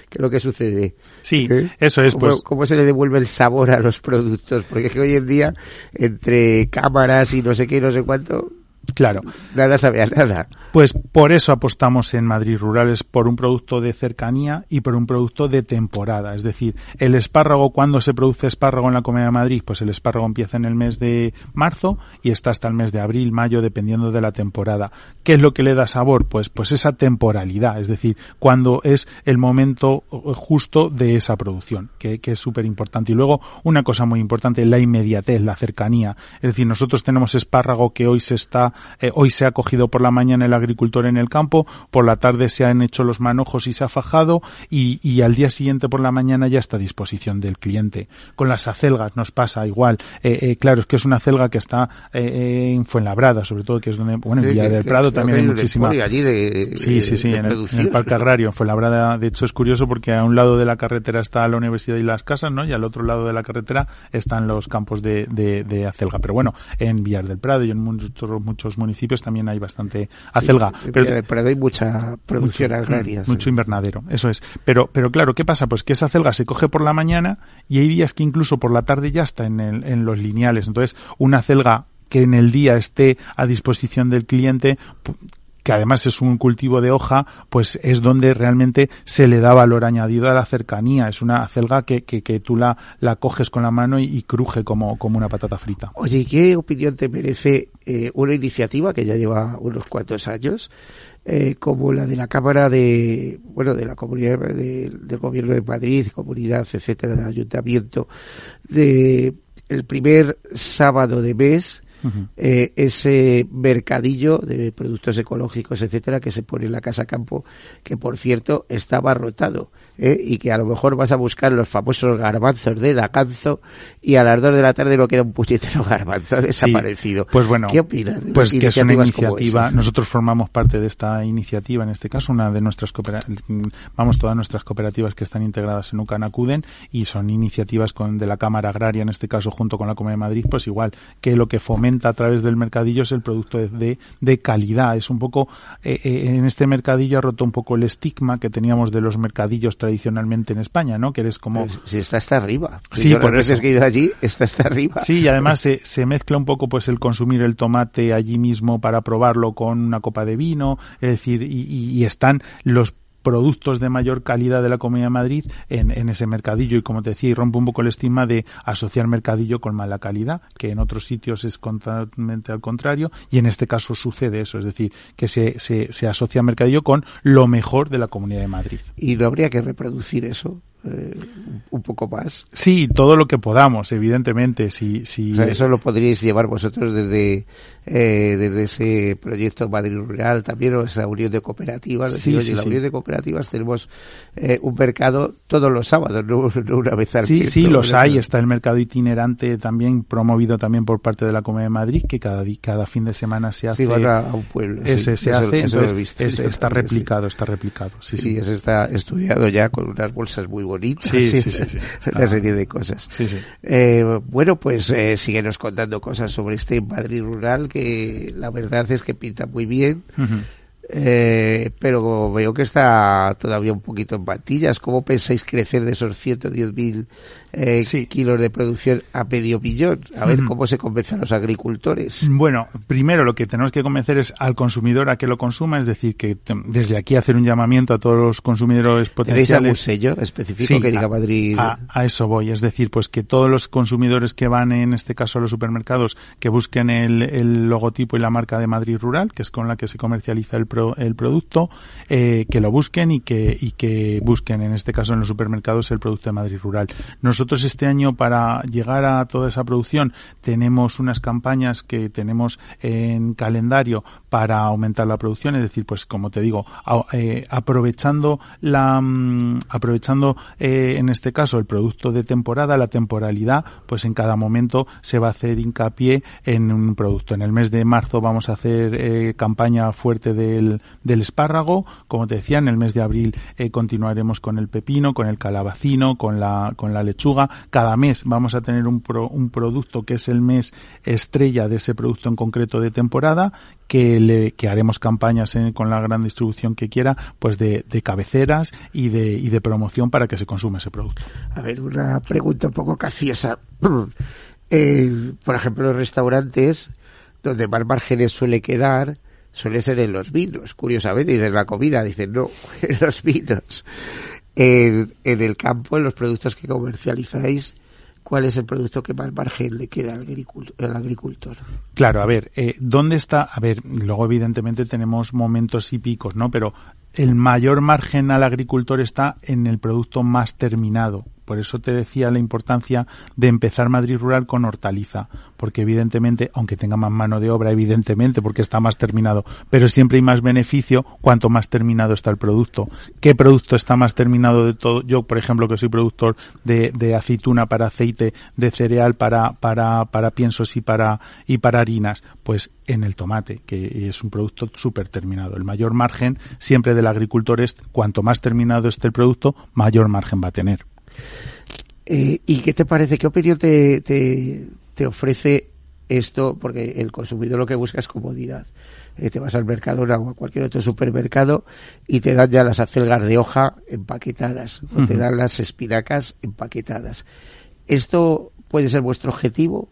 que, lo que sucede. Sí, ¿Eh? eso es, ¿Cómo, pues. cómo se le devuelve el sabor a los productos? Porque es que hoy en día, entre cámaras y no sé qué, no sé cuánto, Claro. nada sabe a nada. Pues por eso apostamos en Madrid Rurales por un producto de cercanía y por un producto de temporada. Es decir, el espárrago, cuando se produce espárrago en la Comunidad de Madrid? Pues el espárrago empieza en el mes de marzo y está hasta el mes de abril, mayo, dependiendo de la temporada. ¿Qué es lo que le da sabor? Pues, pues esa temporalidad, es decir, cuando es el momento justo de esa producción, que, que es súper importante. Y luego, una cosa muy importante, la inmediatez, la cercanía. Es decir, nosotros tenemos espárrago que hoy se está, eh, hoy se ha cogido por la mañana el agricultor en el campo, por la tarde se han hecho los manojos y se ha fajado y, y al día siguiente por la mañana ya está a disposición del cliente. Con las acelgas nos pasa igual. Eh, eh, claro, es que es una acelga que está eh, en Fuenlabrada, sobre todo, que es donde, bueno, en Villa del Prado también hay muchísima. allí de- sí, sí, sí, en, el, en el producción. Parque Agrario, en Fuenlabrada. De hecho, es curioso porque a un lado de la carretera está la universidad y las casas, ¿no? Y al otro lado de la carretera están los campos de, de, de acelga. Pero bueno, en Villar del Prado y en muchos, muchos municipios también hay bastante acelga. En Pero- Villa del Prado hay mucha producción mucho, agraria. mm, sí. Mucho invernadero, eso es. Pero, pero claro, ¿qué pasa? Pues que esa celga se coge por la mañana y hay días que incluso por la tarde ya está en, el- en los lineales. Entonces, una celga que en el día esté a disposición del cliente, que además es un cultivo de hoja, pues es donde realmente se le da valor añadido a la cercanía. Es una celga que, que, tú la, la coges con la mano y, y cruje como, como una patata frita. Oye, ¿y qué opinión te merece eh, una iniciativa que ya lleva unos cuantos años, eh, como la de la Cámara de, bueno, de la Comunidad del Gobierno de Madrid, Comunidad, etcétera, del Ayuntamiento, de el primer sábado de mes, eh, ese mercadillo de productos ecológicos, etcétera, que se pone en la Casa Campo, que por cierto estaba rotado. ¿Eh? y que a lo mejor vas a buscar los famosos garbanzos de Dacanzo y a las dos de la tarde no queda un puñetero garbanzo desaparecido. pues bueno, ¿qué opinas? pues que es una iniciativa, nosotros formamos parte de esta iniciativa, en este caso una de nuestras vamos, todas nuestras cooperativas que están integradas en UCAN acuden y son iniciativas con, de la Cámara Agraria, en este caso junto con la Comunidad de Madrid, pues igual que lo que fomenta a través del mercadillo es el producto de, de, calidad. Es un poco, eh, eh, en este mercadillo ha roto un poco el estigma que teníamos de los mercadillos tradicionalmente en España, ¿no? Que eres como... si está hasta arriba. Sí, por eso. que he ido allí, está hasta arriba. Sí, y además se, se mezcla un poco pues el consumir el tomate allí mismo para probarlo con una copa de vino, es decir, y, y están los productos de mayor calidad de la Comunidad de Madrid en, ese mercadillo. Y como te decía y rompe un poco el estigma de asociar mercadillo con mala calidad que en otros sitios es totalmente al contrario y en este caso sucede eso. Es decir que se, se, se asocia mercadillo con lo mejor de la Comunidad de Madrid. Y no habría que reproducir eso eh, un poco más. Sí, todo lo que podamos, evidentemente. Si, si... eso lo podríais llevar vosotros desde, eh, desde ese proyecto Madrid Rural también o esa unión de cooperativas. Sí, sí, la unión de cooperativas tenemos eh, un mercado todos los sábados, no, una vez al Sí, sí, los hay. Está el mercado itinerante también promovido también por parte de la Comunidad de Madrid que cada, cada fin de semana se hace. A, un pueblo. Ese se hace, está replicado, está replicado. Sí, sí, ese está estudiado ya con unas bolsas muy bonitas. Sí, sí, sí. Una serie de cosas. Eh, bueno, pues eh, síguenos contando cosas sobre este Madrid rural que la verdad es que pinta muy bien. Eh, pero veo que está todavía un poquito en patillas. ¿Cómo pensáis crecer de esos 110.000 eh, kilos de producción a medio millón? A ver cómo se convence a los agricultores. Bueno, primero lo que tenemos que convencer es al consumidor a que lo consuma, es decir, que desde aquí hacer un llamamiento a todos los consumidores potenciales. ¿Tenéis algún sello específico que diga Madrid? A, eso voy, es decir, pues que todos los consumidores que van, en este caso a los supermercados, que busquen el, el logotipo y la marca de Madrid Rural, que es con la que se comercializa el el producto, eh, que lo busquen y que, y que busquen, en este caso en los supermercados, el producto de Madrid Rural. Nosotros este año, para llegar a toda esa producción, tenemos unas campañas que tenemos en calendario para aumentar la producción, es decir, pues como te digo, eh, aprovechando la, mm, aprovechando eh, en este caso el producto de temporada, la temporalidad, pues en cada momento se va a hacer hincapié en un producto. En el mes de marzo vamos a hacer campaña fuerte del del, espárrago. Como te decía, en el mes de abril eh, continuaremos con el pepino, con el calabacino, con la, con la lechuga. Cada mes vamos a tener un, un producto que es el mes estrella de ese producto en concreto de temporada que, le, que haremos campañas con la gran distribución que quiera, pues de, cabeceras y de, y de promoción para que se consuma ese producto. A ver, una pregunta un poco caciosa. Eh, por ejemplo, los restaurantes donde más márgenes suele quedar, suele ser en los vinos, curiosamente, y de la comida, dicen no, en los vinos. En, el campo, en los productos que comercializáis, ¿cuál es el producto que más margen le queda al agricultor? Claro, a ver, eh, ¿dónde está? A ver, luego evidentemente tenemos momentos y picos, ¿no? Pero el mayor margen al agricultor está en el producto más terminado. Por eso te decía la importancia de empezar Madrid Rural con hortaliza, porque evidentemente, aunque tenga más mano de obra, evidentemente, porque está más terminado, pero siempre hay más beneficio cuanto más terminado está el producto. ¿Qué producto está más terminado de todo? Yo, por ejemplo, que soy productor de, aceituna para aceite, de cereal para, para, para piensos y para, y para harinas, pues en el tomate, que es un producto súper terminado. El mayor margen siempre del agricultor es cuanto más terminado esté el producto, mayor margen va a tener. Eh, ¿Y qué te parece? ¿Qué opinión te, te, ofrece esto? Porque el consumidor lo que busca es comodidad. Eh, te vas al mercado o a cualquier otro supermercado y te dan ya las acelgas de hoja empaquetadas o te dan las espinacas empaquetadas. ¿Esto puede ser vuestro objetivo?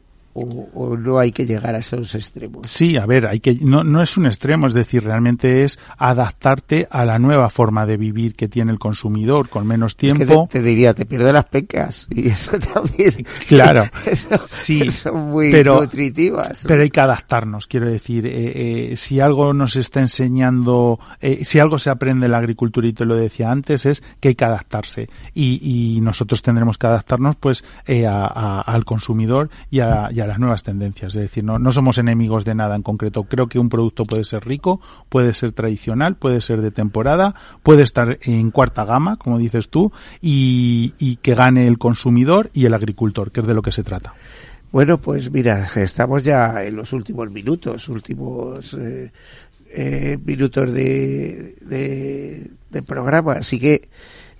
O, no hay que llegar a esos extremos? Sí, a ver, hay que no, no es un extremo, es decir, realmente es adaptarte a la nueva forma de vivir que tiene el consumidor con menos tiempo. te, diría, te pierde las pecas y eso también. Claro, sí, son muy pero, nutritivas. Pero hay que adaptarnos, quiero decir, eh, eh, si algo nos está enseñando, eh, si algo se aprende en la agricultura y te lo decía antes es que hay que adaptarse y, y nosotros tendremos que adaptarnos pues a, al consumidor y a a las nuevas tendencias. Es decir, no, no somos enemigos de nada en concreto. Creo que un producto puede ser rico, puede ser tradicional, puede ser de temporada, puede estar en cuarta gama, como dices tú, y, y que gane el consumidor y el agricultor, que es de lo que se trata. Bueno, pues mira, estamos ya en los últimos minutos, últimos eh, eh, minutos de, de, de programa, así que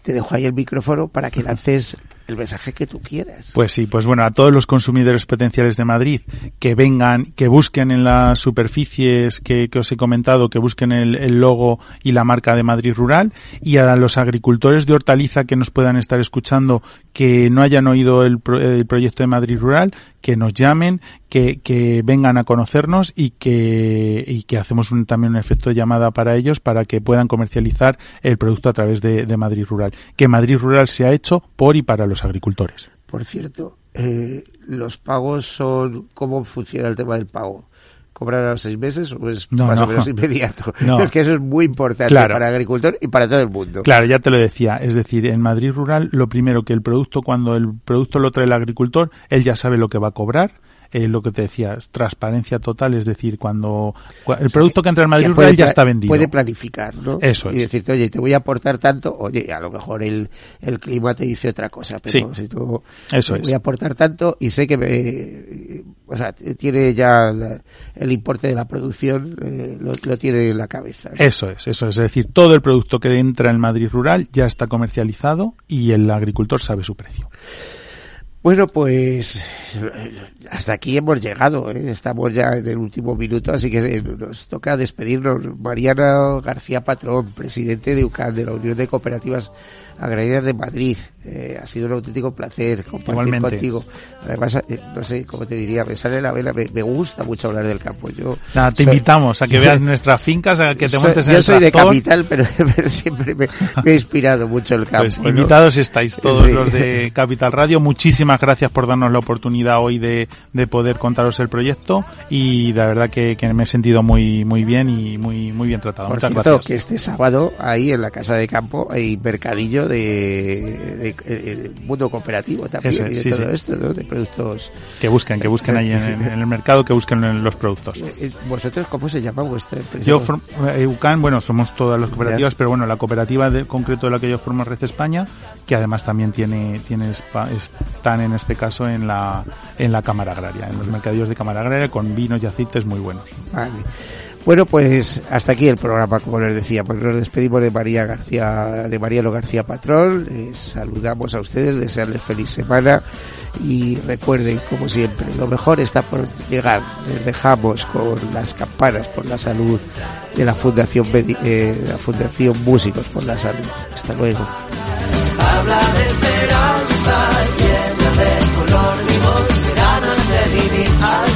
te dejo ahí el micrófono para que lances el mensaje que tú quieras. Pues sí, pues bueno, a todos los consumidores potenciales de Madrid que vengan, que busquen en las superficies que, os he comentado, que busquen el, logo y la marca de Madrid Rural y a los agricultores de hortaliza que nos puedan estar escuchando, que no hayan oído el, el proyecto de Madrid Rural, que nos llamen, que, que vengan a conocernos y que, y que hacemos un, también un efecto de llamada para ellos para que puedan comercializar el producto a través de, de Madrid Rural. Que Madrid Rural se ha hecho por y para los agricultores. Por cierto, eh, los pagos son, ¿cómo funciona el tema del pago? ¿Cobrar a los seis meses o es más o menos inmediato? Es que eso es muy importante para el agricultor y para todo el mundo. Claro, ya te lo decía. Es decir, en Madrid Rural, lo primero que el producto, cuando el producto lo trae el agricultor, él ya sabe lo que va a cobrar eh, lo que te decía, transparencia total, es decir, cuando el producto que entra en Madrid Rural ya está vendido. Puede planificar, ¿no? Eso es. Y decirte, oye, te voy a aportar tanto, oye, a lo mejor el, el clima te dice otra cosa, pero si tú Eso voy a aportar tanto y sé que me, o sea, tiene ya el importe de la producción, eh, lo, tiene en la cabeza. Eso es, eso es. Es decir, todo el producto que entra en Madrid Rural ya está comercializado y el agricultor sabe su precio. Bueno, pues hasta aquí hemos llegado, ¿eh? estamos ya en el último minuto, así que nos toca despedirnos. Mariana García Patrón, presidente de UCAN, de la Unión de Cooperativas Agrarias de Madrid. Eh, ha sido un auténtico placer compartir contigo. Además, eh, no sé cómo te diría, me sale la vela, me, gusta mucho hablar del campo. Yo te invitamos a que veas nuestras fincas, a que te montes en Yo soy de capital, pero, siempre me, ha inspirado mucho el campo. Pues invitados estáis todos los de Capital Radio. Muchísimas gracias por darnos la oportunidad hoy de, de poder contaros el proyecto y la verdad que, que, me he sentido muy muy bien y muy muy bien tratado. Muchas gracias. que este sábado ahí en la Casa de Campo hay mercadillo de, de, mundo cooperativo también y de todo esto, de productos. Que busquen, que busquen ahí en, el mercado, que busquen en los productos. Eh, eh, ¿Vosotros cómo se llama vuestra empresa? Yo, EUCAN, eh, bueno, somos todas las cooperativas, pero bueno, la cooperativa de, concreto de la que yo formo Red España, que además también tiene, tiene están en este caso en la, en la Cámara Agraria, en los mercadillos de Cámara Agraria con vinos y aceites muy buenos. Vale. Bueno, pues hasta aquí el programa, como les decía. Pues nos despedimos de María García, de Mariano García Patrón. Les saludamos a ustedes, desearles feliz semana y recuerden, como siempre, lo mejor está por llegar. Les dejamos con las campanas por la salud de la Fundación, eh, la Fundación Músicos por la Salud. Hasta luego. Habla de esperanza, de color, vivir al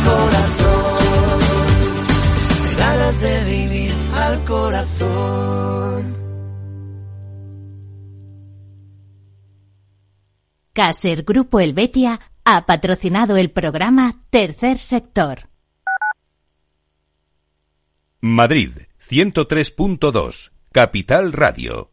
de vivir al corazón. Caser Grupo Helvetia ha patrocinado el programa Tercer Sector. Madrid, 103.2, Capital Radio.